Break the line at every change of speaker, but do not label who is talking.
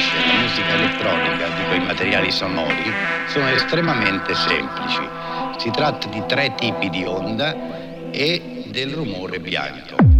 si la musica elettronica, di quei materiali sonori, sono estremamente semplici. Si tratta di tre tipi di onda e del rumore bianco.